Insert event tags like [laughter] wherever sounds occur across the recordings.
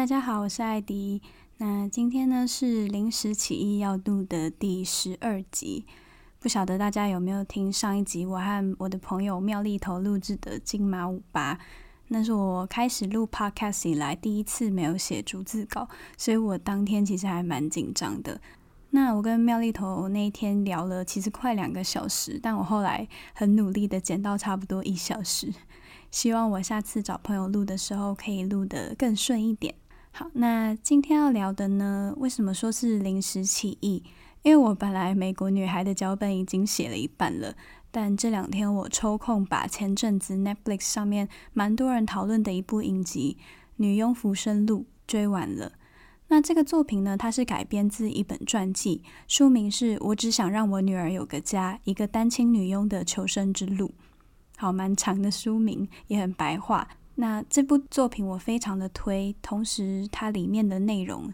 大家好，我是艾迪。那今天呢是临时起意要录的第十二集，不晓得大家有没有听上一集我和我的朋友妙丽头录制的金马五八？那是我开始录 Podcast 以来第一次没有写逐字稿，所以我当天其实还蛮紧张的。那我跟妙丽头那一天聊了其实快两个小时，但我后来很努力的剪到差不多一小时。希望我下次找朋友录的时候可以录得更顺一点。好，那今天要聊的呢，为什么说是临时起意？因为我本来《美国女孩》的脚本已经写了一半了，但这两天我抽空把前阵子 Netflix 上面蛮多人讨论的一部影集《女佣浮生录》追完了。那这个作品呢，它是改编自一本传记，书名是我只想让我女儿有个家，一个单亲女佣的求生之路。好，蛮长的书名，也很白话。那这部作品我非常的推，同时它里面的内容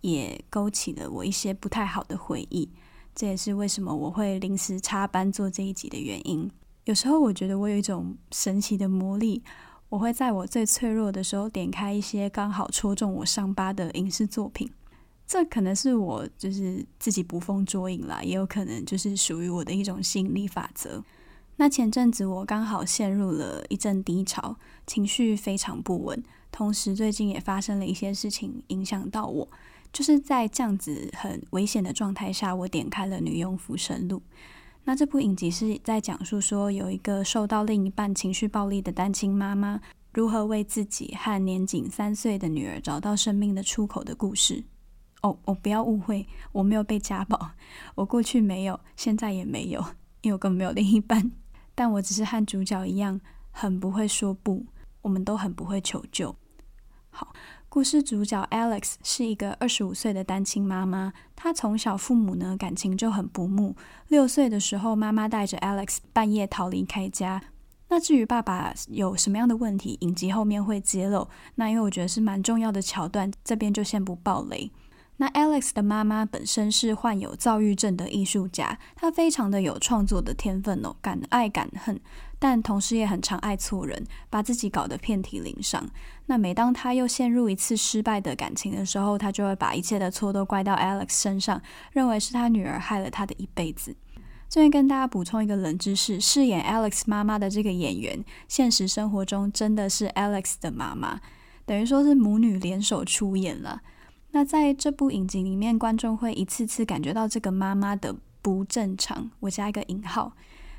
也勾起了我一些不太好的回忆。这也是为什么我会临时插班做这一集的原因。有时候我觉得我有一种神奇的魔力，我会在我最脆弱的时候点开一些刚好戳中我伤疤的影视作品。这可能是我就是自己捕风捉影啦，也有可能就是属于我的一种吸引力法则。那前阵子我刚好陷入了一阵低潮，情绪非常不稳，同时最近也发生了一些事情影响到我，就是在这样子很危险的状态下，我点开了《女佣浮生录》。那这部影集是在讲述说，有一个受到另一半情绪暴力的单亲妈妈，如何为自己和年仅三岁的女儿找到生命的出口的故事。哦，我不要误会，我没有被家暴，我过去没有，现在也没有，因为我根本没有另一半。但我只是和主角一样，很不会说不。我们都很不会求救。好，故事主角 Alex 是一个二十五岁的单亲妈妈。她从小父母呢感情就很不睦。六岁的时候，妈妈带着 Alex 半夜逃离开家。那至于爸爸有什么样的问题，影集后面会揭露。那因为我觉得是蛮重要的桥段，这边就先不爆雷。那 Alex 的妈妈本身是患有躁郁症的艺术家，她非常的有创作的天分哦，敢爱敢恨，但同时也很常爱错人，把自己搞得遍体鳞伤。那每当她又陷入一次失败的感情的时候，她就会把一切的错都怪到 Alex 身上，认为是她女儿害了她的一辈子。这边跟大家补充一个冷知识：饰演 Alex 妈妈的这个演员，现实生活中真的是 Alex 的妈妈，等于说是母女联手出演了。那在这部影集里面，观众会一次次感觉到这个妈妈的不正常。我加一个引号。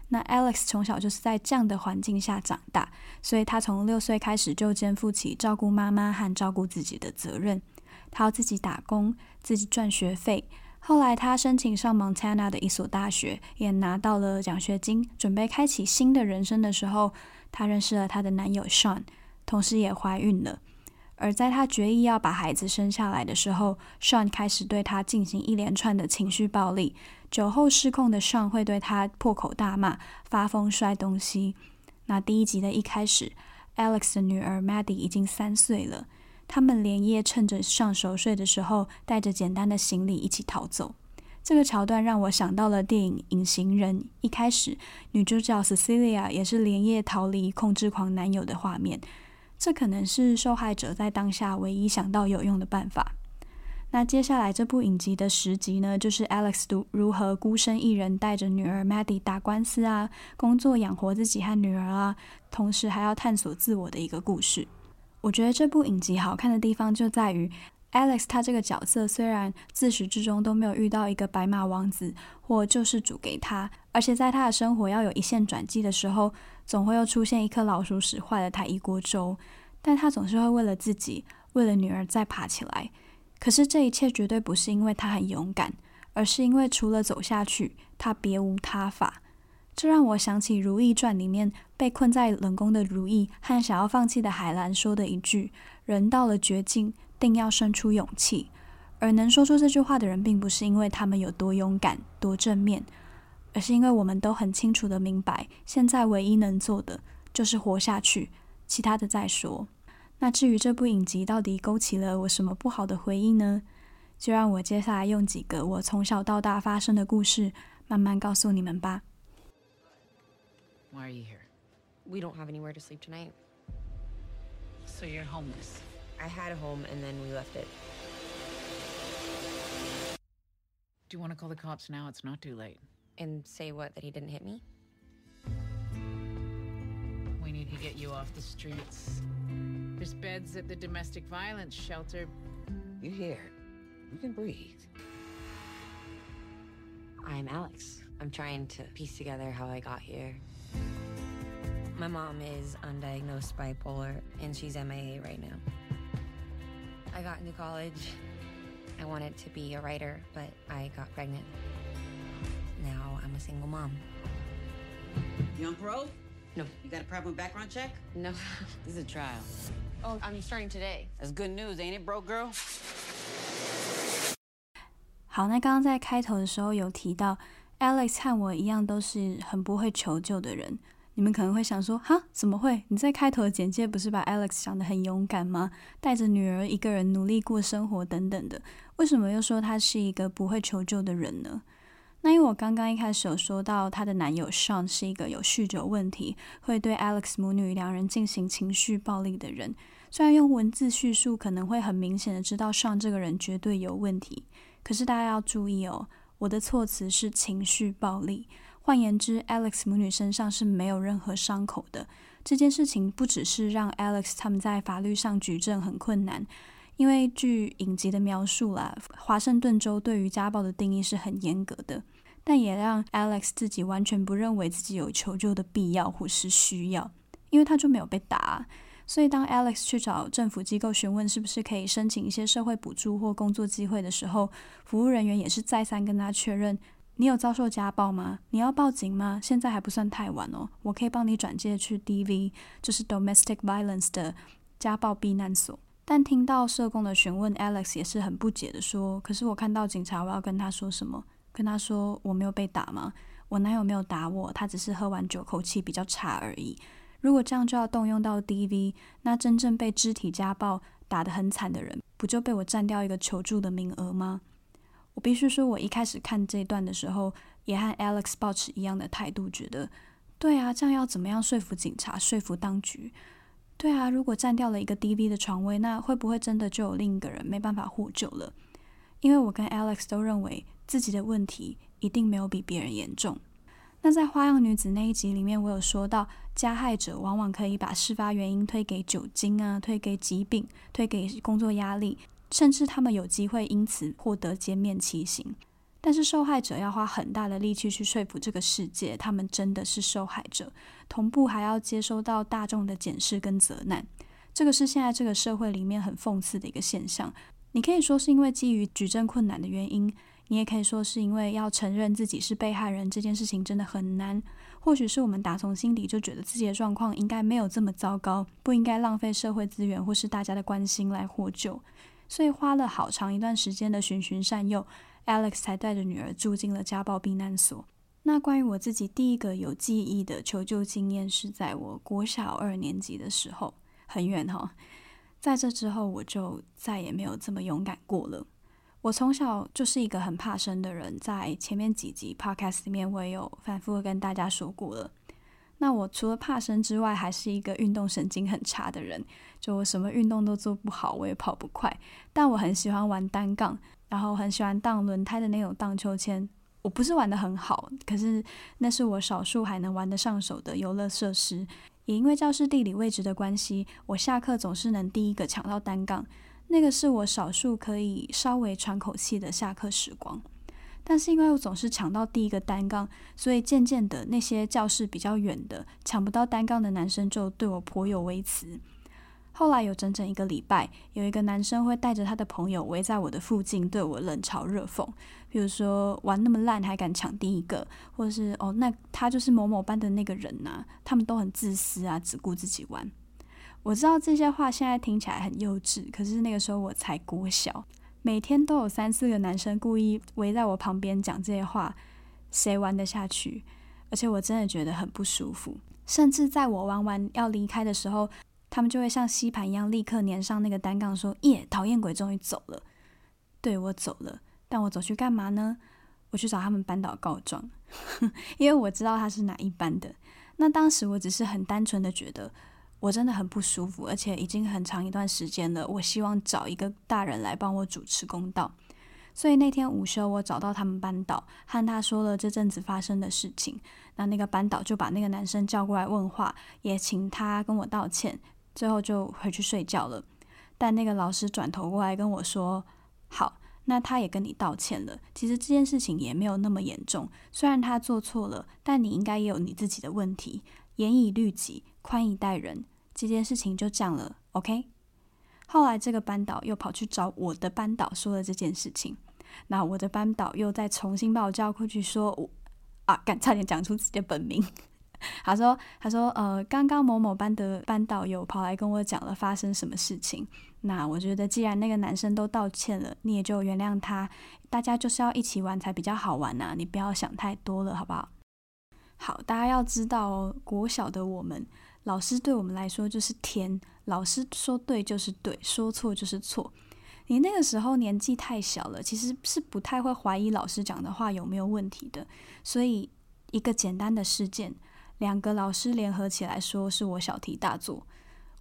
那 Alex 从小就是在这样的环境下长大，所以他从六岁开始就肩负起照顾妈妈和照顾自己的责任。他要自己打工，自己赚学费。后来他申请上 Montana 的一所大学，也拿到了奖学金，准备开启新的人生的时候，他认识了他的男友 Sean，同时也怀孕了。而在她决意要把孩子生下来的时候，Sean 开始对她进行一连串的情绪暴力。酒后失控的 Sean 会对她破口大骂、发疯摔东西。那第一集的一开始，Alex 的女儿 Maddie 已经三岁了。他们连夜趁着 Sean 熟睡的时候，带着简单的行李一起逃走。这个桥段让我想到了电影《隐形人》一开始，女主角 Cecilia 也是连夜逃离控制狂男友的画面。这可能是受害者在当下唯一想到有用的办法。那接下来这部影集的十集呢，就是 Alex 如何孤身一人带着女儿 Maddie 打官司啊，工作养活自己和女儿啊，同时还要探索自我的一个故事。我觉得这部影集好看的地方就在于 Alex 他这个角色虽然自始至终都没有遇到一个白马王子或救世主给他，而且在他的生活要有一线转机的时候，总会又出现一颗老鼠屎坏了他一锅粥，但他总是会为了自己，为了女儿再爬起来。可是这一切绝对不是因为他很勇敢，而是因为除了走下去，他别无他法。这让我想起《如懿传》里面被困在冷宫的如懿和想要放弃的海兰说的一句：“人到了绝境。”定要生出勇气，而能说出这句话的人，并不是因为他们有多勇敢、多正面，而是因为我们都很清楚的明白，现在唯一能做的就是活下去，其他的再说。那至于这部影集到底勾起了我什么不好的回忆呢？就让我接下来用几个我从小到大发生的故事，慢慢告诉你们吧。Why are you here? We don't have anywhere to sleep tonight. So you're homeless. I had a home and then we left it. Do you want to call the cops now? It's not too late. And say what? That he didn't hit me? We need to get you off the streets. There's beds at the domestic violence shelter. You're here? You can breathe. I'm Alex. I'm trying to piece together how I got here. My mom is undiagnosed bipolar and she's MIA right now. I got into college. I wanted to be a writer, but I got pregnant. Now I'm a single mom. You on parole? No. You got a problem with background check? No. [laughs] This is a trial. Oh, I'm starting today. That's good news, ain't it, broke girl? [laughs] 好，那刚刚在开头的时候有提到，Alex 和我一样都是很不会求救的人。 你们可能会想说，哈，怎么会？你在开头的简介不是把 Alex 想得很勇敢吗？带着女儿一个人努力过生活等等的，为什么又说他是一个不会求救的人呢？那因为我刚刚一开始有说到，她的男友 Sean 是一个有酗酒问题，会对 Alex 母女两人进行情绪暴力的人。虽然用文字叙述可能会很明显的知道 Sean 这个人绝对有问题，可是大家要注意哦，我的措辞是情绪暴力。换言之，Alex 母女身上是没有任何伤口的。这件事情不只是让 Alex 他们在法律上举证很困难，因为据影集的描述啦，华盛顿州对于家暴的定义是很严格的，但也让 Alex 自己完全不认为自己有求救的必要或是需要，因为他就没有被打。所以当 Alex 去找政府机构询问是不是可以申请一些社会补助或工作机会的时候，服务人员也是再三跟他确认。你有遭受家暴吗？你要报警吗？现在还不算太晚哦，我可以帮你转介去 DV，就是 Domestic Violence 的家暴避难所。但听到社工的询问，Alex 也是很不解的说：“可是我看到警察，我要跟他说什么？跟他说我没有被打吗？我男友没有打我，他只是喝完酒口气比较差而已。如果这样就要动用到 DV，那真正被肢体家暴打得很惨的人，不就被我占掉一个求助的名额吗？”我必须说，我一开始看这段的时候，也和 Alex 保持一样的态度，觉得，对啊，这样要怎么样说服警察、说服当局？对啊，如果占掉了一个 DV 的床位，那会不会真的就有另一个人没办法获救了？因为我跟 Alex 都认为自己的问题一定没有比别人严重。那在《花样女子》那一集里面，我有说到，加害者往往可以把事发原因推给酒精啊，推给疾病，推给工作压力。甚至他们有机会因此获得减免期刑，但是受害者要花很大的力气去说服这个世界，他们真的是受害者，同步还要接收到大众的检视跟责难。这个是现在这个社会里面很讽刺的一个现象。你可以说是因为基于举证困难的原因，你也可以说是因为要承认自己是被害人这件事情真的很难。或许是我们打从心底就觉得自己的状况应该没有这么糟糕，不应该浪费社会资源或是大家的关心来获救。所以花了好长一段时间的循循善诱，Alex 才带着女儿住进了家暴避难所。那关于我自己第一个有记忆的求救经验，是在我国小二年级的时候，很远哈。在这之后，我就再也没有这么勇敢过了。我从小就是一个很怕生的人，在前面几集 Podcast 里面，我也有反复跟大家说过了。那我除了怕生之外，还是一个运动神经很差的人。就我什么运动都做不好，我也跑不快。但我很喜欢玩单杠，然后很喜欢荡轮胎的那种荡秋千。我不是玩得很好，可是那是我少数还能玩得上手的游乐设施。也因为教室地理位置的关系，我下课总是能第一个抢到单杠。那个是我少数可以稍微喘口气的下课时光。但是因为我总是抢到第一个单杠，所以渐渐的那些教室比较远的抢不到单杠的男生就对我颇有微词。后来有整整一个礼拜，有一个男生会带着他的朋友围在我的附近对我冷嘲热讽，比如说玩那么烂还敢抢第一个，或者是哦，那他就是某某班的那个人呐、他们都很自私啊，只顾自己玩。我知道这些话现在听起来很幼稚，可是那个时候我才国小。每天都有三四个男生故意围在我旁边讲这些话，谁玩得下去？而且我真的觉得很不舒服。甚至在我玩完要离开的时候，他们就会像吸盘一样立刻粘上那个单杠，说：“耶，讨厌鬼终于走了。”对，我走了，但我走去干嘛呢？我去找他们班导告状，[laughs] 因为我知道他是哪一班的。那当时我只是很单纯的觉得。我真的很不舒服，而且已经很长一段时间了。我希望找一个大人来帮我主持公道。所以那天午休，我找到他们班导，和他说了这阵子发生的事情。那那个班导就把那个男生叫过来问话，也请他跟我道歉。最后就回去睡觉了。但那个老师转头过来跟我说：“好，那他也跟你道歉了。其实这件事情也没有那么严重。虽然他做错了，但你应该也有你自己的问题。严以律己，宽以待人。”这件事情就这样了，OK。后来这个班导又跑去找我的班导说了这件事情，那我的班导又再重新把我叫过去说，我啊，敢，差点讲出自己的本名。他说，他说，呃，刚刚某某班的班导又跑来跟我讲了发生什么事情。那我觉得既然那个男生都道歉了，你也就原谅他。大家就是要一起玩才比较好玩呐，你不要想太多了，好不好？好，大家要知道哦，国小的我们。老师对我们来说就是天，老师说对就是对，说错就是错。你那个时候年纪太小了，其实是不太会怀疑老师讲的话有没有问题的。所以一个简单的事件，两个老师联合起来说是我小题大做，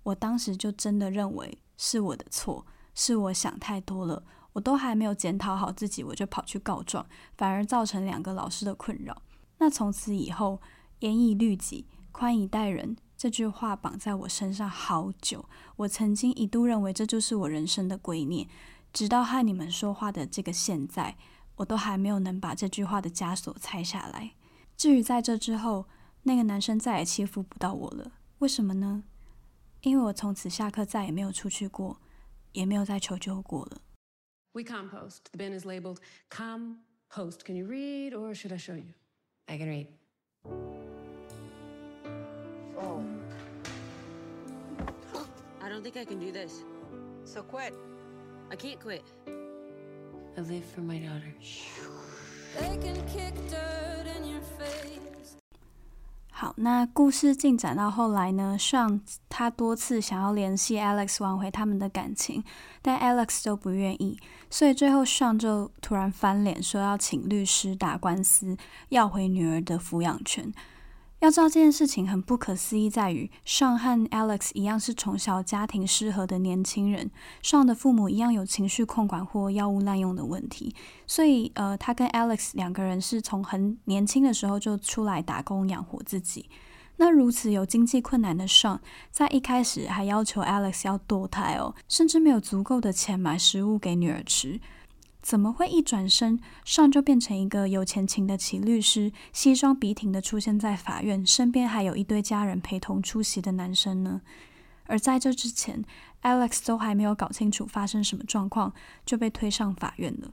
我当时就真的认为是我的错，是我想太多了。我都还没有检讨好自己，我就跑去告状，反而造成两个老师的困扰。那从此以后，严以律己，宽以待人。这句话绑在我身上好久，我曾经一度认为这就是我人生的圭臬，直到和你们说话的这个现在，我都还没有能把这句话的枷锁拆下来。至于在这之后，那个男生再也欺负不到我了，为什么呢？因为我从此下课再也没有出去过，也没有再求救过了。We compost. The bin is labeled compost. Can you read or should I show you? I can read. I don't think I can do this. So quit. I can't quit. I live for my daughter. They can kick dirt in your face. 好，那故事进展到后来呢，Sean 他多次想要联系 Alex 挽回他们的感情，但 Alex 都不愿意，所以最后 Sean 就突然翻脸，说要请律师打官司，要回女儿的抚养权。要知道这件事情很不可思议，在于尚和 Alex 一样是从小家庭失和的年轻人尚的父母一样有情绪控管或药物滥用的问题，所以呃，他跟 Alex 两个人是从很年轻的时候就出来打工养活自己。那如此有经济困难的尚在一开始还要求 Alex 要堕胎哦，甚至没有足够的钱买食物给女儿吃。怎么会一转身上就变成一个有钱情得起律师、西装笔挺的出现在法院，身边还有一堆家人陪同出席的男生呢？而在这之前，Alex 都还没有搞清楚发生什么状况，就被推上法院了。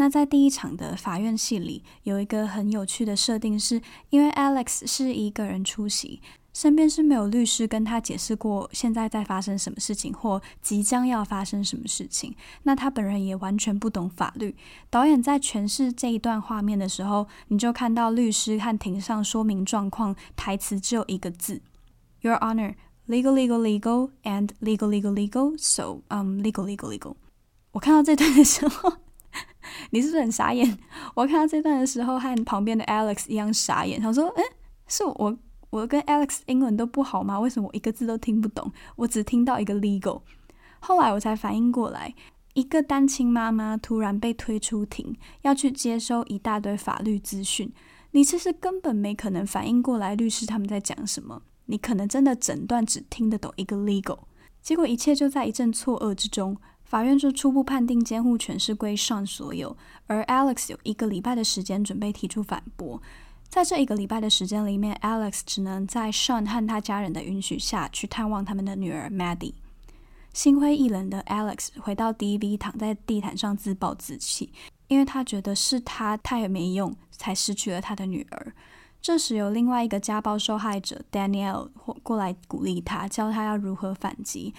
那在第一场的法院戏里，有一个很有趣的设定是，因为 Alex 是一个人出席。身边是没有律师跟他解释过现在在发生什么事情，或即将要发生什么事情。那他本人也完全不懂法律。导演在诠释这一段画面的时候，你就看到律师和庭上说明状况，台词只有一个字：Your Honor, legal, legal, legal, and legal, legal, legal. So, um, legal, legal, legal. 我看到这段的时候，[laughs] 你是不是很傻眼？[laughs] 我看到这段的时候，和旁边的 Alex 一样傻眼。他说：“诶，是我。”我跟 Alex 英文都不好吗？为什么我一个字都听不懂？我只听到一个 legal。后来我才反应过来，一个单亲妈妈突然被推出庭，要去接收一大堆法律资讯，你其实根本没可能反应过来律师他们在讲什么。你可能真的整段只听得懂一个 legal，结果一切就在一阵错愕之中。法院就初步判定监护权是归 Sean 所有，而 Alex 有一个礼拜的时间准备提出反驳。在这一个礼拜的时间里面，Alex 只能在 Sean 和他家人的允许下去探望他们的女儿 Maddie。心灰意冷的 Alex 回到 DV，躺在地毯上自暴自弃，因为他觉得是他太没用，才失去了他的女儿。这时有另外一个家暴受害者 Danielle 过来鼓励他，教他要如何反击，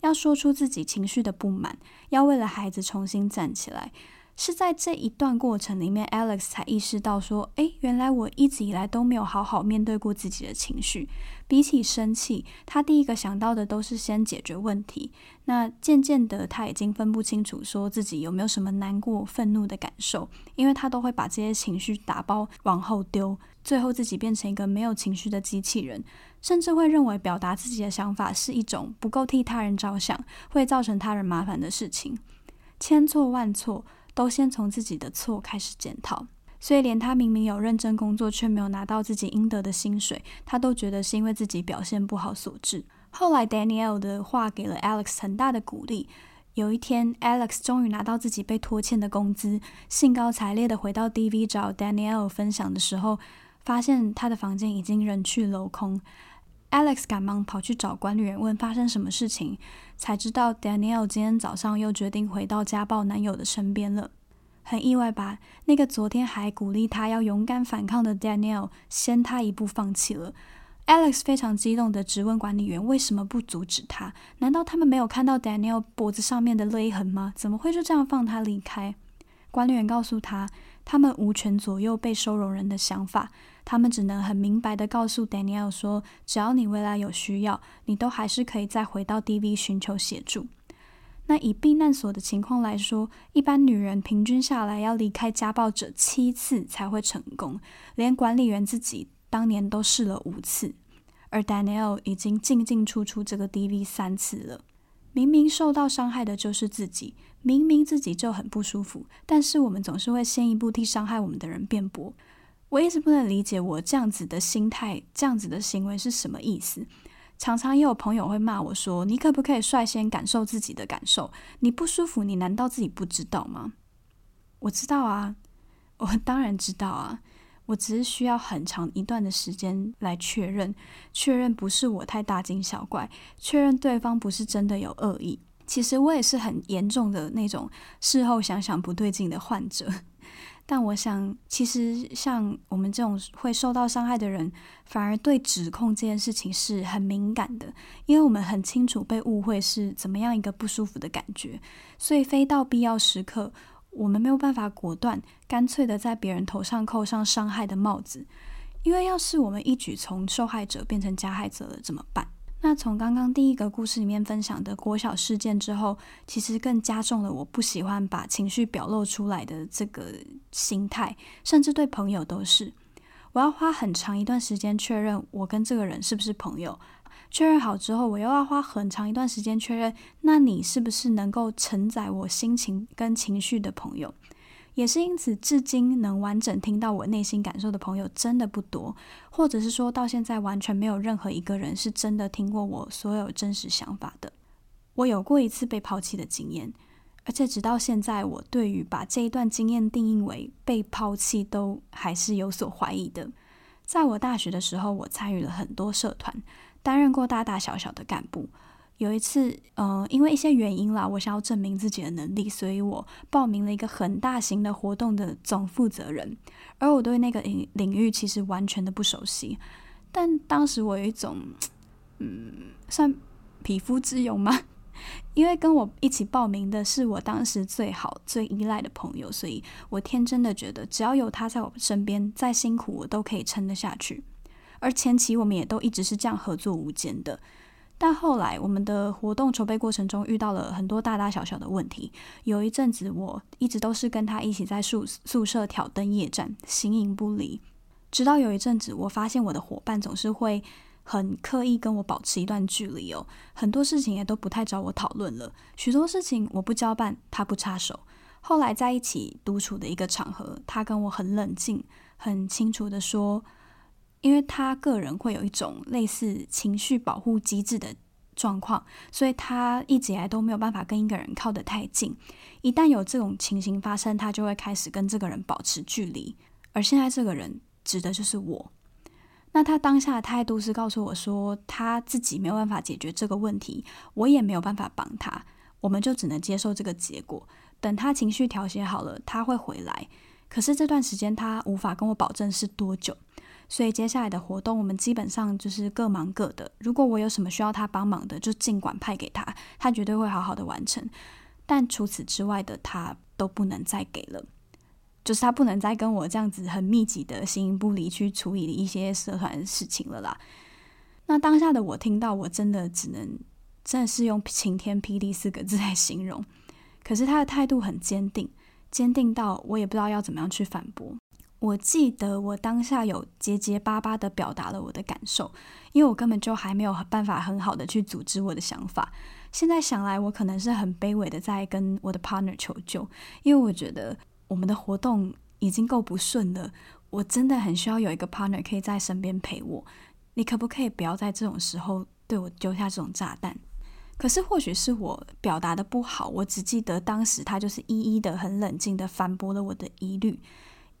要说出自己情绪的不满，要为了孩子重新站起来。是在这一段过程里面，Alex 才意识到说：“诶，原来我一直以来都没有好好面对过自己的情绪。比起生气，他第一个想到的都是先解决问题。那渐渐的，他已经分不清楚说自己有没有什么难过、愤怒的感受，因为他都会把这些情绪打包往后丢，最后自己变成一个没有情绪的机器人，甚至会认为表达自己的想法是一种不够替他人着想，会造成他人麻烦的事情。千错万错。”都先从自己的错开始检讨，所以连他明明有认真工作却没有拿到自己应得的薪水，他都觉得是因为自己表现不好所致。后来 Danielle 的话给了 Alex 很大的鼓励。有一天，Alex 终于拿到自己被拖欠的工资，兴高采烈地回到 DV 找 Danielle 分享的时候，发现他的房间已经人去楼空。Alex 赶忙跑去找管理员问发生什么事情，才知道 Danielle 今天早上又决定回到家暴男友的身边了。很意外吧？那个昨天还鼓励他要勇敢反抗的 Danielle，先他一步放弃了。Alex 非常激动地质问管理员为什么不阻止他？难道他们没有看到 Danielle 脖子上面的勒痕吗？怎么会就这样放他离开？管理员告诉他，他们无权左右被收容人的想法。他们只能很明白地告诉 Danielle 说：“只要你未来有需要，你都还是可以再回到 DV 寻求协助。”那以避难所的情况来说，一般女人平均下来要离开家暴者七次才会成功，连管理员自己当年都试了五次，而 Danielle 已经进进出出这个 DV 三次了。明明受到伤害的就是自己，明明自己就很不舒服，但是我们总是会先一步替伤害我们的人辩驳。我一直不能理解我这样子的心态，这样子的行为是什么意思？常常也有朋友会骂我说：“你可不可以率先感受自己的感受？你不舒服，你难道自己不知道吗？”我知道啊，我当然知道啊，我只是需要很长一段的时间来确认，确认不是我太大惊小怪，确认对方不是真的有恶意。其实我也是很严重的那种事后想想不对劲的患者。[laughs] 但我想，其实像我们这种会受到伤害的人，反而对指控这件事情是很敏感的，因为我们很清楚被误会是怎么样一个不舒服的感觉，所以非到必要时刻，我们没有办法果断、干脆的在别人头上扣上伤害的帽子，因为要是我们一举从受害者变成加害者了，怎么办？那从刚刚第一个故事里面分享的国小事件之后，其实更加重了我不喜欢把情绪表露出来的这个心态，甚至对朋友都是。我要花很长一段时间确认我跟这个人是不是朋友，确认好之后，我又要花很长一段时间确认，那你是不是能够承载我心情跟情绪的朋友。也是因此，至今能完整听到我内心感受的朋友真的不多，或者是说到现在完全没有任何一个人是真的听过我所有真实想法的。我有过一次被抛弃的经验，而且直到现在，我对于把这一段经验定义为被抛弃都还是有所怀疑的。在我大学的时候，我参与了很多社团，担任过大大小小的干部。有一次，呃，因为一些原因啦，我想要证明自己的能力，所以我报名了一个很大型的活动的总负责人。而我对那个领领域其实完全的不熟悉，但当时我有一种，嗯，算匹夫之勇吗？[laughs] 因为跟我一起报名的是我当时最好、最依赖的朋友，所以我天真的觉得，只要有他在我身边，再辛苦我都可以撑得下去。而前期我们也都一直是这样合作无间的。但后来，我们的活动筹备过程中遇到了很多大大小小的问题。有一阵子，我一直都是跟他一起在宿宿舍挑灯夜战，形影不离。直到有一阵子，我发现我的伙伴总是会很刻意跟我保持一段距离哦，很多事情也都不太找我讨论了。许多事情我不交办，他不插手。后来在一起独处的一个场合，他跟我很冷静、很清楚地说。因为他个人会有一种类似情绪保护机制的状况，所以他一直以来都没有办法跟一个人靠得太近。一旦有这种情形发生，他就会开始跟这个人保持距离。而现在这个人指的就是我。那他当下的态度是告诉我说，他自己没有办法解决这个问题，我也没有办法帮他，我们就只能接受这个结果。等他情绪调节好了，他会回来。可是这段时间他无法跟我保证是多久，所以接下来的活动我们基本上就是各忙各的。如果我有什么需要他帮忙的，就尽管派给他，他绝对会好好的完成。但除此之外的，他都不能再给了。就是他不能再跟我这样子很密集的形影不离去处理一些社团事情了啦。那当下的我听到，我真的只能真的是用晴天霹雳四个字来形容。可是他的态度很坚定，坚定到我也不知道要怎么样去反驳。我记得我当下有结结巴巴的表达了我的感受，因为我根本就还没有办法很好的去组织我的想法。现在想来，我可能是很卑微的在跟我的 partner 求救，因为我觉得。我们的活动已经够不顺了，我真的很需要有一个 partner 可以在身边陪我。你可不可以不要在这种时候对我丢下这种炸弹？可是或许是我表达的不好，我只记得当时他就是一一的很冷静的反驳了我的疑虑，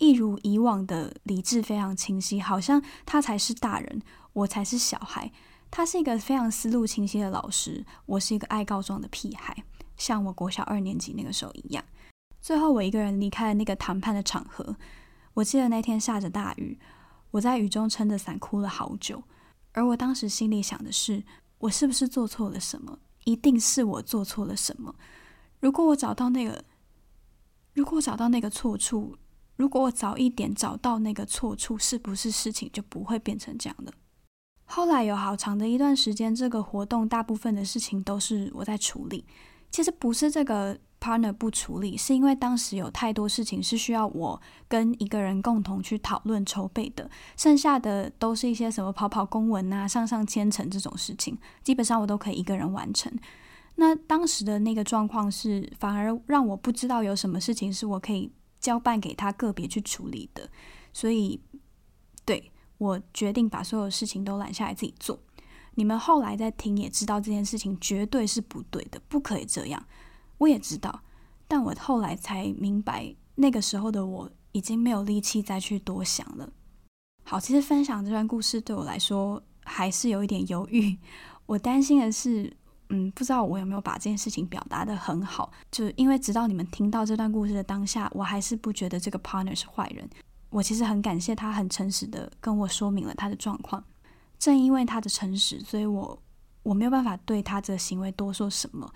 一如以往的理智非常清晰，好像他才是大人，我才是小孩。他是一个非常思路清晰的老师，我是一个爱告状的屁孩，像我国小二年级那个时候一样。最后，我一个人离开了那个谈判的场合。我记得那天下着大雨，我在雨中撑着伞哭了好久。而我当时心里想的是：我是不是做错了什么？一定是我做错了什么。如果我找到那个，如果我找到那个错处，如果我早一点找到那个错处，是不是事情就不会变成这样的？后来有好长的一段时间，这个活动大部分的事情都是我在处理。其实不是这个。partner 不处理，是因为当时有太多事情是需要我跟一个人共同去讨论筹备的，剩下的都是一些什么跑跑公文啊、上上签呈这种事情，基本上我都可以一个人完成。那当时的那个状况是，反而让我不知道有什么事情是我可以交办给他个别去处理的，所以对，我决定把所有事情都揽下来自己做。你们后来在听也知道这件事情绝对是不对的，不可以这样。我也知道，但我后来才明白，那个时候的我已经没有力气再去多想了。好，其实分享这段故事对我来说还是有一点犹豫。我担心的是，嗯，不知道我有没有把这件事情表达得很好。就是因为直到你们听到这段故事的当下，我还是不觉得这个 partner 是坏人。我其实很感谢他很诚实的跟我说明了他的状况。正因为他的诚实，所以我我没有办法对他这个行为多说什么。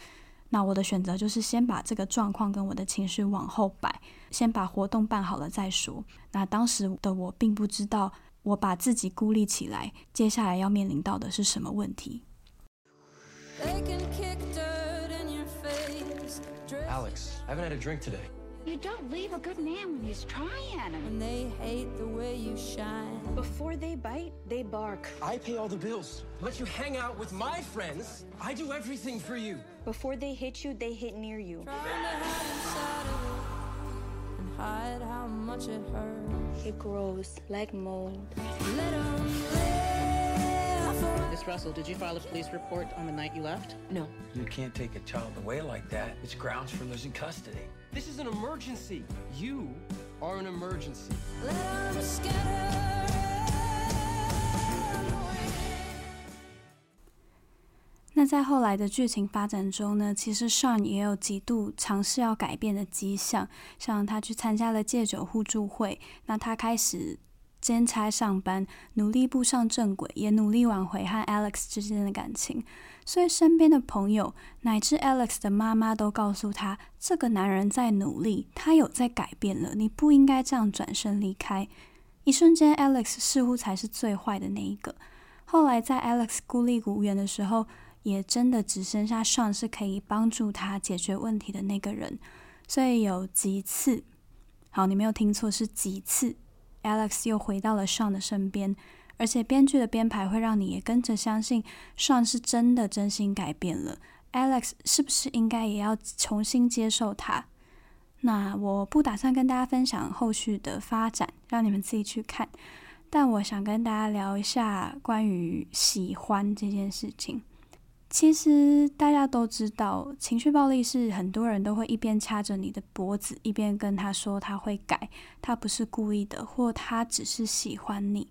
那我的选择就是先把这个状况跟我的情绪往后摆，先把活动办好了再说。那当时的我并不知道，我把自己孤立起来，接下来要面临到的是什么问题。Alex, I haven't had a drink today. You don't leave a good man when he's trying. And they hate the way you shine. Before they bite, they bark. I pay all the bills. Let you hang out with my friends. I do everything for you. Before they hit you, they hit near you. Trying to hide inside of it and hide how much it hurts. It grows like mold. Let 'em live. Miss Russell, did you file a police report on the night you left? No. You can't take a child away like that. It's grounds for losing custody. This is an emergency. You are an emergency. Let 'em scatter. 那在后来的剧情发展中呢，其实 Sean 也有几度尝试要改变的迹象，像他去参加了戒酒互助会，那他开始兼差上班，努力步上正轨，也努力挽回和 Alex 之间的感情。所以身边的朋友乃至 Alex 的妈妈都告诉他，这个男人在努力，他有在改变了，你不应该这样转身离开。一瞬间，Alex 似乎才是最坏的那一个。后来在 Alex 孤立无援的时候，也真的只剩下上是可以帮助他解决问题的那个人。所以有几次，好，你没有听错，是几次，Alex 又回到了 Sean 的身边。而且编剧的编排会让你也跟着相信，Sean 是真的真心改变了。Alex 是不是应该也要重新接受他？那我不打算跟大家分享后续的发展，让你们自己去看。但我想跟大家聊一下关于喜欢这件事情。其实大家都知道，情绪暴力是很多人都会一边掐着你的脖子，一边跟他说他会改，他不是故意的，或他只是喜欢你。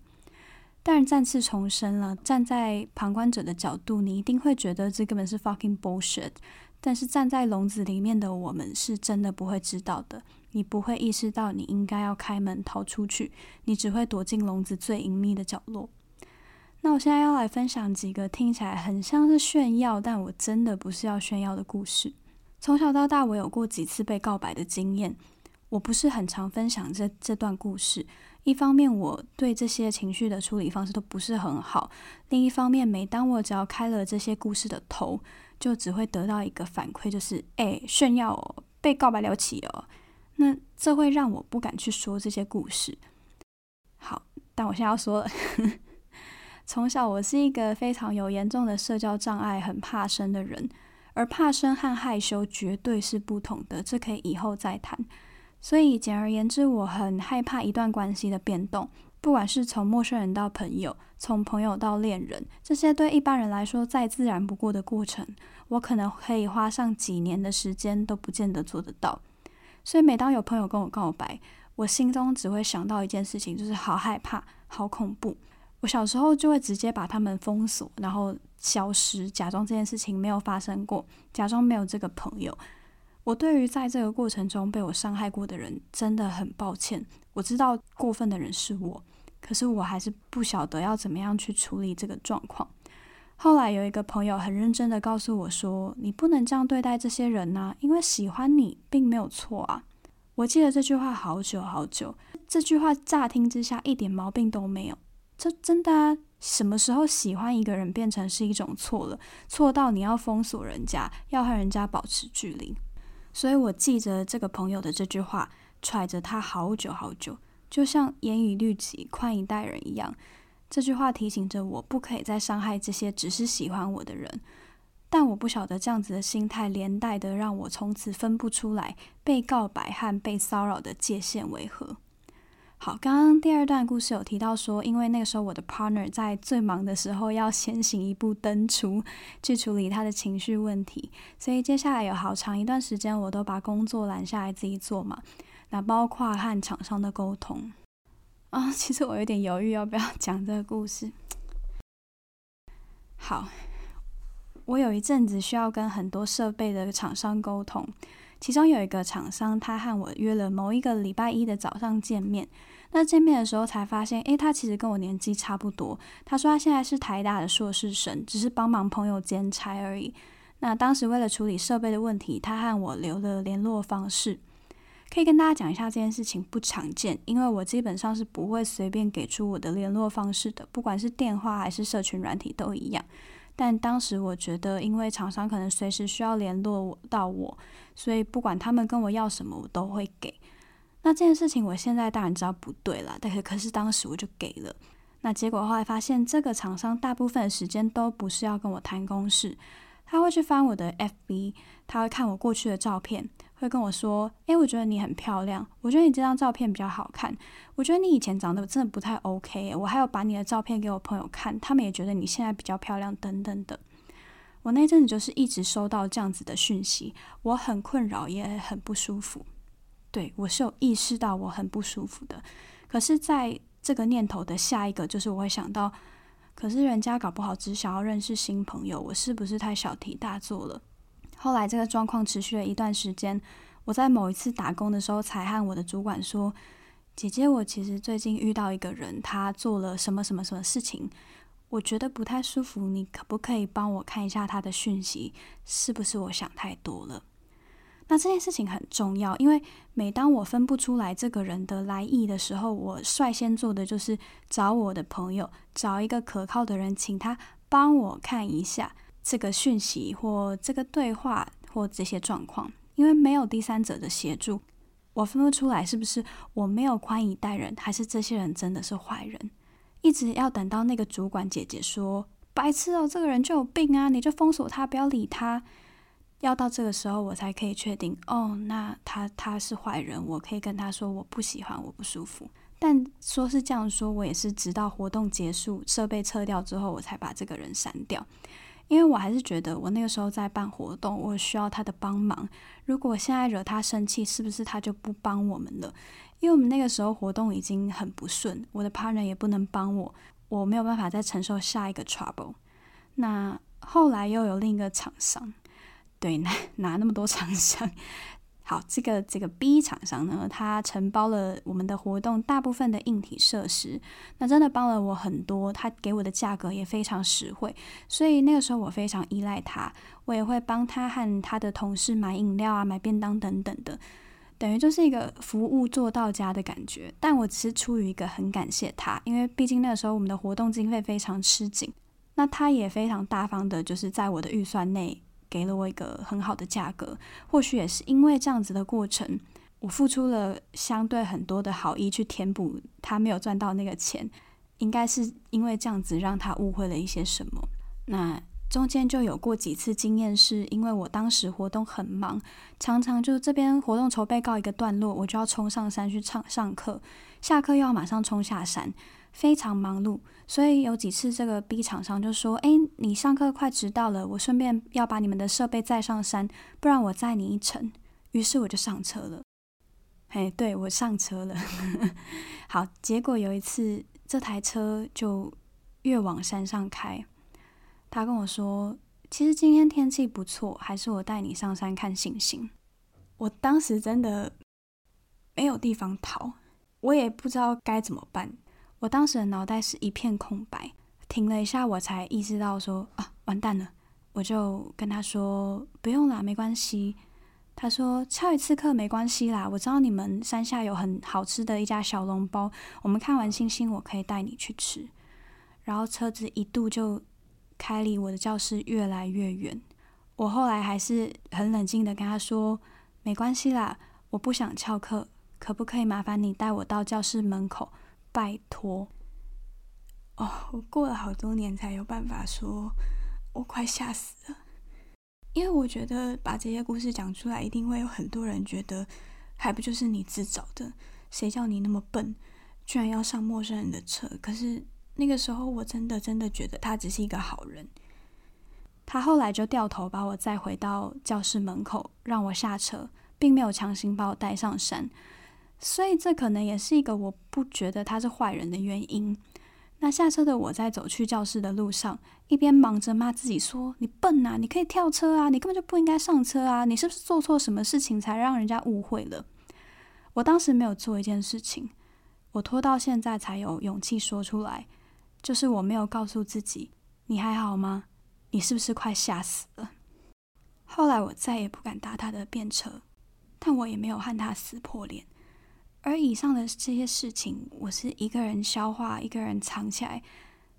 但是再次重申了，站在旁观者的角度，你一定会觉得这根本是 fucking bullshit。但是站在笼子里面的我们是真的不会知道的，你不会意识到你应该要开门逃出去，你只会躲进笼子最隐秘的角落。那我现在要来分享几个听起来很像是炫耀，但我真的不是要炫耀的故事。从小到大，我有过几次被告白的经验。我不是很常分享这这段故事，一方面我对这些情绪的处理方式都不是很好，另一方面，每当我只要开了这些故事的头，就只会得到一个反馈，就是哎，炫耀哦，被告白了起哦。那这会让我不敢去说这些故事。好，但我现在要说了。从小我是一个非常有严重的社交障碍，很怕生的人，而怕生和害羞绝对是不同的，这可以以后再谈。所以简而言之，我很害怕一段关系的变动，不管是从陌生人到朋友，从朋友到恋人，这些对一般人来说再自然不过的过程，我可能可以花上几年的时间都不见得做得到。所以每当有朋友跟我告白，我心中只会想到一件事情，就是好害怕，好恐怖。我小时候就会直接把他们封锁，然后消失，假装这件事情没有发生过，假装没有这个朋友。我对于在这个过程中被我伤害过的人真的很抱歉。我知道过分的人是我，可是我还是不晓得要怎么样去处理这个状况。后来有一个朋友很认真的告诉我说：“你不能这样对待这些人呐，因为喜欢你并没有错啊。”我记得这句话好久好久，这句话乍听之下一点毛病都没有。这真的？什么时候喜欢一个人变成是一种错了？错到你要封锁人家，要和人家保持距离。所以我记着这个朋友的这句话，揣着他好久好久，就像严以律己，宽以待人一样。这句话提醒着我，不可以再伤害这些只是喜欢我的人。但我不晓得这样子的心态，连带的让我从此分不出来被告白和被骚扰的界限为何。好，刚刚第二段故事有提到说，因为那个时候我的 partner 在最忙的时候要先行一步登出去处理他的情绪问题，所以接下来有好长一段时间我都把工作揽下来自己做嘛。那包括和厂商的沟通啊，其实我有点犹豫要不要讲这个故事。好，我有一阵子需要跟很多设备的厂商沟通，其中有一个厂商他和我约了某一个礼拜一的早上见面。那见面的时候才发现，诶，他其实跟我年纪差不多。他说他现在是台大的硕士生，只是帮忙朋友兼差而已。那当时为了处理设备的问题，他和我留了联络方式。可以跟大家讲一下这件事情不常见，因为我基本上是不会随便给出我的联络方式的，不管是电话还是社群软体都一样。但当时我觉得，因为厂商可能随时需要联络到我，所以不管他们跟我要什么，我都会给。那这件事情我现在当然知道不对了，但是可是当时我就给了。那结果后来发现，这个厂商大部分时间都不是要跟我谈公事，他会去翻我的 FB，他会看我过去的照片，会跟我说：“诶，我觉得你很漂亮，我觉得你这张照片比较好看，我觉得你以前长得真的不太 OK。”我还有把你的照片给我朋友看，他们也觉得你现在比较漂亮，等等的。我那阵子就是一直收到这样子的讯息，我很困扰，也很不舒服。对，我是有意识到我很不舒服的，可是在这个念头的下一个，就是我会想到，可是人家搞不好只想要认识新朋友，我是不是太小题大做了？后来这个状况持续了一段时间，我在某一次打工的时候，才和我的主管说：“姐姐，我其实最近遇到一个人，他做了什么什么什么事情，我觉得不太舒服，你可不可以帮我看一下他的讯息？是不是我想太多了？”那这件事情很重要，因为每当我分不出来这个人的来意的时候，我率先做的就是找我的朋友，找一个可靠的人，请他帮我看一下这个讯息或这个对话或这些状况。因为没有第三者的协助，我分不出来是不是我没有宽以待人，还是这些人真的是坏人。一直要等到那个主管姐姐说：“白痴哦，这个人就有病啊，你就封锁他，不要理他。”要到这个时候，我才可以确定哦，那他他是坏人，我可以跟他说我不喜欢，我不舒服。但说是这样说，我也是直到活动结束、设备撤掉之后，我才把这个人删掉。因为我还是觉得我那个时候在办活动，我需要他的帮忙。如果现在惹他生气，是不是他就不帮我们了？因为我们那个时候活动已经很不顺，我的 partner 也不能帮我，我没有办法再承受下一个 trouble。那后来又有另一个厂商，对，哪哪 [laughs] 那么多厂商？好，这个这个 B 厂商呢，他承包了我们的活动大部分的硬体设施，那真的帮了我很多，他给我的价格也非常实惠，所以那个时候我非常依赖他，我也会帮他和他的同事买饮料啊、买便当等等的，等于就是一个服务做到家的感觉。但我只是出于一个很感谢他，因为毕竟那个时候我们的活动经费非常吃紧，那他也非常大方的，就是在我的预算内。给了我一个很好的价格，或许也是因为这样子的过程，我付出了相对很多的好意去填补他没有赚到那个钱，应该是因为这样子让他误会了一些什么。那中间就有过几次经验，是因为我当时活动很忙，常常就这边活动筹备告一个段落，我就要冲上山去上上课，下课又要马上冲下山。非常忙碌，所以有几次这个 B 厂商就说：“哎，你上课快迟到了，我顺便要把你们的设备载上山，不然我载你一程。”于是我就上车了。哎，对，我上车了。[laughs] 好，结果有一次这台车就越往山上开，他跟我说：“其实今天天气不错，还是我带你上山看星星。”我当时真的没有地方逃，我也不知道该怎么办。我当时的脑袋是一片空白，停了一下，我才意识到说啊，完蛋了！我就跟他说不用啦，没关系。他说翘一次课没关系啦，我知道你们山下有很好吃的一家小笼包，我们看完星星，我可以带你去吃。然后车子一度就开离我的教室越来越远。我后来还是很冷静的跟他说没关系啦，我不想翘课，可不可以麻烦你带我到教室门口？拜托，哦，我过了好多年才有办法说，我快吓死了。因为我觉得把这些故事讲出来，一定会有很多人觉得，还不就是你自找的？谁叫你那么笨，居然要上陌生人的车？可是那个时候，我真的真的觉得他只是一个好人。他后来就掉头把我载回到教室门口，让我下车，并没有强行把我带上山。所以这可能也是一个我不觉得他是坏人的原因。那下车的我在走去教室的路上，一边忙着骂自己说：“你笨啊，你可以跳车啊，你根本就不应该上车啊，你是不是做错什么事情才让人家误会了？”我当时没有做一件事情，我拖到现在才有勇气说出来，就是我没有告诉自己：“你还好吗？你是不是快吓死了？”后来我再也不敢搭他的便车，但我也没有和他撕破脸。而以上的这些事情，我是一个人消化，一个人藏起来，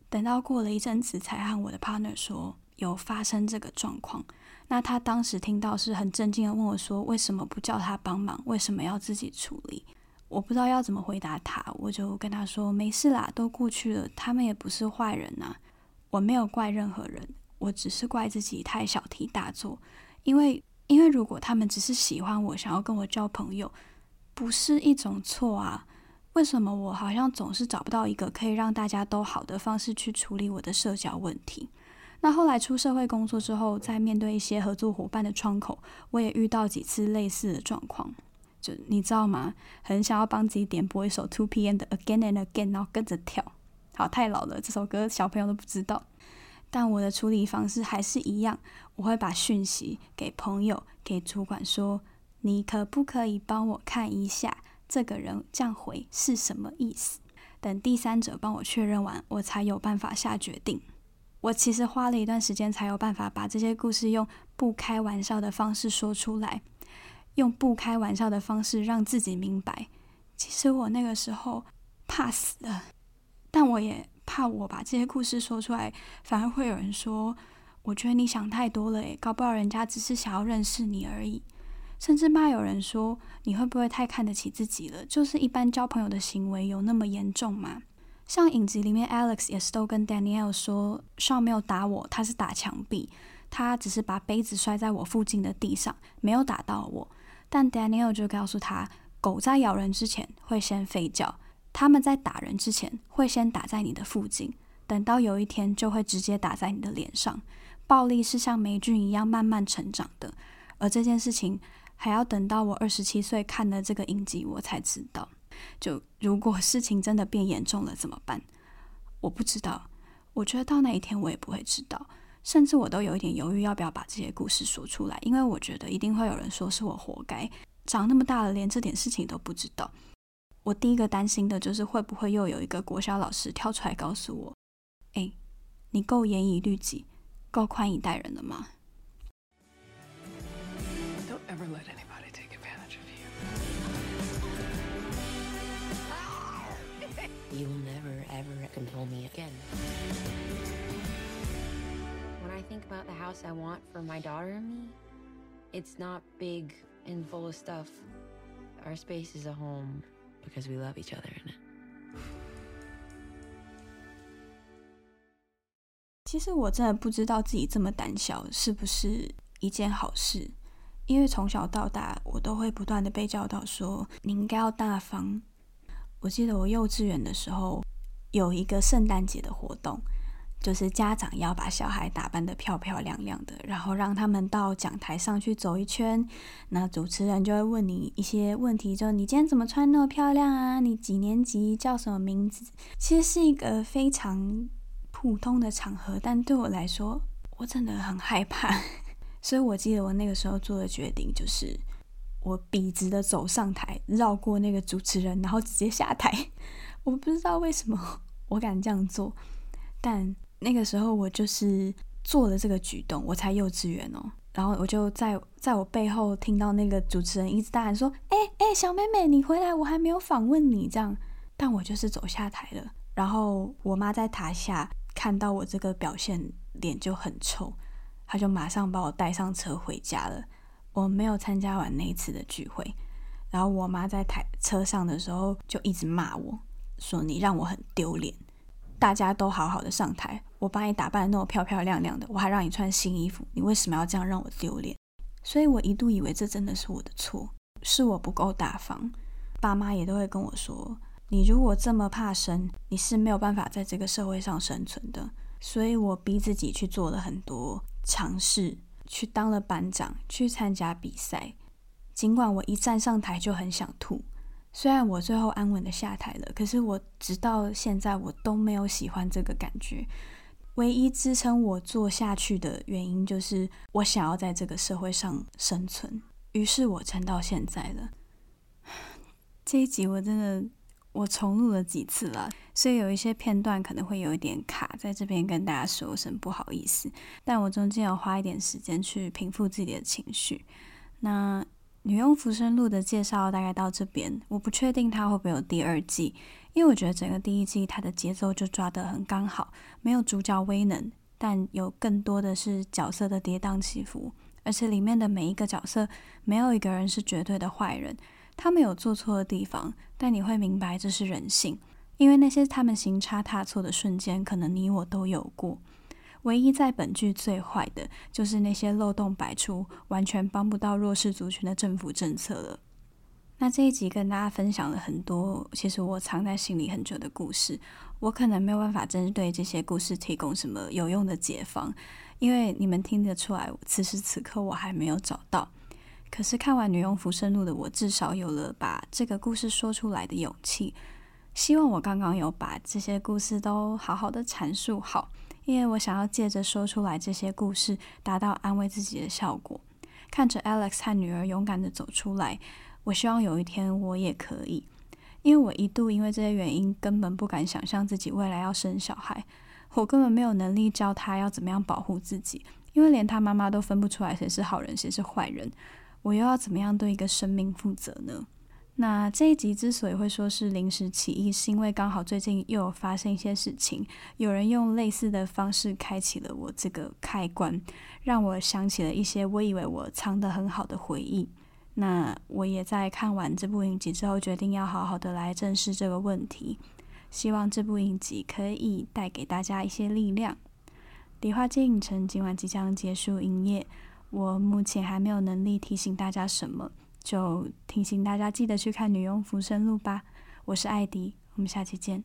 等到过了一阵子，才和我的 partner 说有发生这个状况。那他当时听到是很震惊的问我说：“为什么不叫他帮忙？为什么要自己处理？”我不知道要怎么回答他，我就跟他说：“没事啦，都过去了，他们也不是坏人呐，我没有怪任何人，我只是怪自己太小题大做。因为，因为如果他们只是喜欢我，想要跟我交朋友。”不是一种错啊？为什么我好像总是找不到一个可以让大家都好的方式去处理我的社交问题？那后来出社会工作之后，在面对一些合作伙伴的窗口，我也遇到几次类似的状况。就你知道吗？很想要帮自己点播一首 Two P.M. 的 Again and Again，然后跟着跳。好，太老了，这首歌小朋友都不知道。但我的处理方式还是一样，我会把讯息给朋友、给主管说。你可不可以帮我看一下这个人这样回是什么意思？等第三者帮我确认完，我才有办法下决定。我其实花了一段时间才有办法把这些故事用不开玩笑的方式说出来，用不开玩笑的方式让自己明白，其实我那个时候怕死了，但我也怕我把这些故事说出来，反而会有人说，我觉得你想太多了，诶，搞不好人家只是想要认识你而已。甚至骂有人说，你会不会太看得起自己了？就是一般交朋友的行为有那么严重吗？像影集里面 Alex 也是都跟 Danielle 说，Sean 没有打我，他是打墙壁，他只是把杯子摔在我附近的地上，没有打到我。但 Danielle 就告诉他，狗在咬人之前会先吠叫，他们在打人之前会先打在你的附近，等到有一天就会直接打在你的脸上。暴力是像霉菌一样慢慢成长的，而这件事情还要等到我二十七岁看了这个影集，我才知道。就如果事情真的变严重了怎么办？我不知道。我觉得到那一天我也不会知道，甚至我都有一点犹豫要不要把这些故事说出来，因为我觉得一定会有人说是我活该，长那么大了连这点事情都不知道。我第一个担心的就是会不会又有一个国小老师跳出来告诉我：“哎，你够严以律己，够宽以待人了吗？” Don't ever let anybody take advantage of you. [laughs] You'll never ever control me again. When I think about the house I want for my daughter and me, it's not big and full of stuff. Our space is a home. Because we love each other in it. 其实我真的不知道自己这么胆小是不是一件好事， 因为从小到大我都会不断的被教导说你应该要大方。我记得我幼稚园的时候有一个圣诞节的活动。就是家长要把小孩打扮得漂漂亮亮的，然后让他们到讲台上去走一圈。那主持人就会问你一些问题，就你今天怎么穿那么漂亮啊？你几年级？叫什么名字？其实是一个非常普通的场合，但对我来说，我真的很害怕。所以我记得我那个时候做的决定就是，我笔直的走上台，绕过那个主持人，然后直接下台。我不知道为什么我敢这样做，但。那个时候我就是做了这个举动，我才幼稚园哦，然后我就在在我背后听到那个主持人一直大喊说：“哎哎，小妹妹，你回来，我还没有访问你。”这样，但我就是走下台了。然后我妈在台下看到我这个表现，脸就很臭，他就马上把我带上车回家了。我没有参加完那一次的聚会，然后我妈在台车上的时候就一直骂我说：“你让我很丢脸。”大家都好好的上台，我把你打扮得那么漂漂亮亮的，我还让你穿新衣服，你为什么要这样让我丢脸？所以我一度以为这真的是我的错，是我不够大方。爸妈也都会跟我说，你如果这么怕生，你是没有办法在这个社会上生存的。所以我逼自己去做了很多尝试，去当了班长，去参加比赛，尽管我一站上台就很想吐。虽然我最后安稳的下台了，可是我直到现在我都没有喜欢这个感觉。唯一支撑我做下去的原因就是我想要在这个社会上生存，于是我撑到现在了。[sighs] 这一集我真的我重录了几次了，所以有一些片段可能会有一点卡，在这边跟大家说声不好意思。但我中间要花一点时间去平复自己的情绪。那。女佣浮生录的介绍大概到这边，我不确定它会不会有第二季，因为我觉得整个第一季它的节奏就抓得很刚好，没有主角威能，但有更多的是角色的跌宕起伏，而且里面的每一个角色没有一个人是绝对的坏人，他们有做错的地方，但你会明白这是人性，因为那些他们行差踏错的瞬间，可能你我都有过。唯一在本剧最坏的就是那些漏洞百出、完全帮不到弱势族群的政府政策了。那这一集跟大家分享了很多，其实我藏在心里很久的故事。我可能没有办法针对这些故事提供什么有用的解方，因为你们听得出来，此时此刻我还没有找到。可是看完《女佣浮生录》的我，至少有了把这个故事说出来的勇气。希望我刚刚有把这些故事都好好的阐述好。因为我想要借着说出来这些故事，达到安慰自己的效果。看着 Alex 和女儿勇敢地走出来，我希望有一天我也可以。因为我一度因为这些原因，根本不敢想象自己未来要生小孩，我根本没有能力教他要怎么样保护自己，因为连他妈妈都分不出来谁是好人，谁是坏人，我又要怎么样对一个生命负责呢？那这一集之所以会说是临时起意，是因为刚好最近又有发生一些事情，有人用类似的方式开启了我这个开关，让我想起了一些我以为我藏得很好的回忆。那我也在看完这部影集之后，决定要好好的来正视这个问题。希望这部影集可以带给大家一些力量。迪化街影城今晚即将结束营业，我目前还没有能力提醒大家什么。就提醒大家记得去看《女佣浮生录》吧，我是艾迪，我们下期见。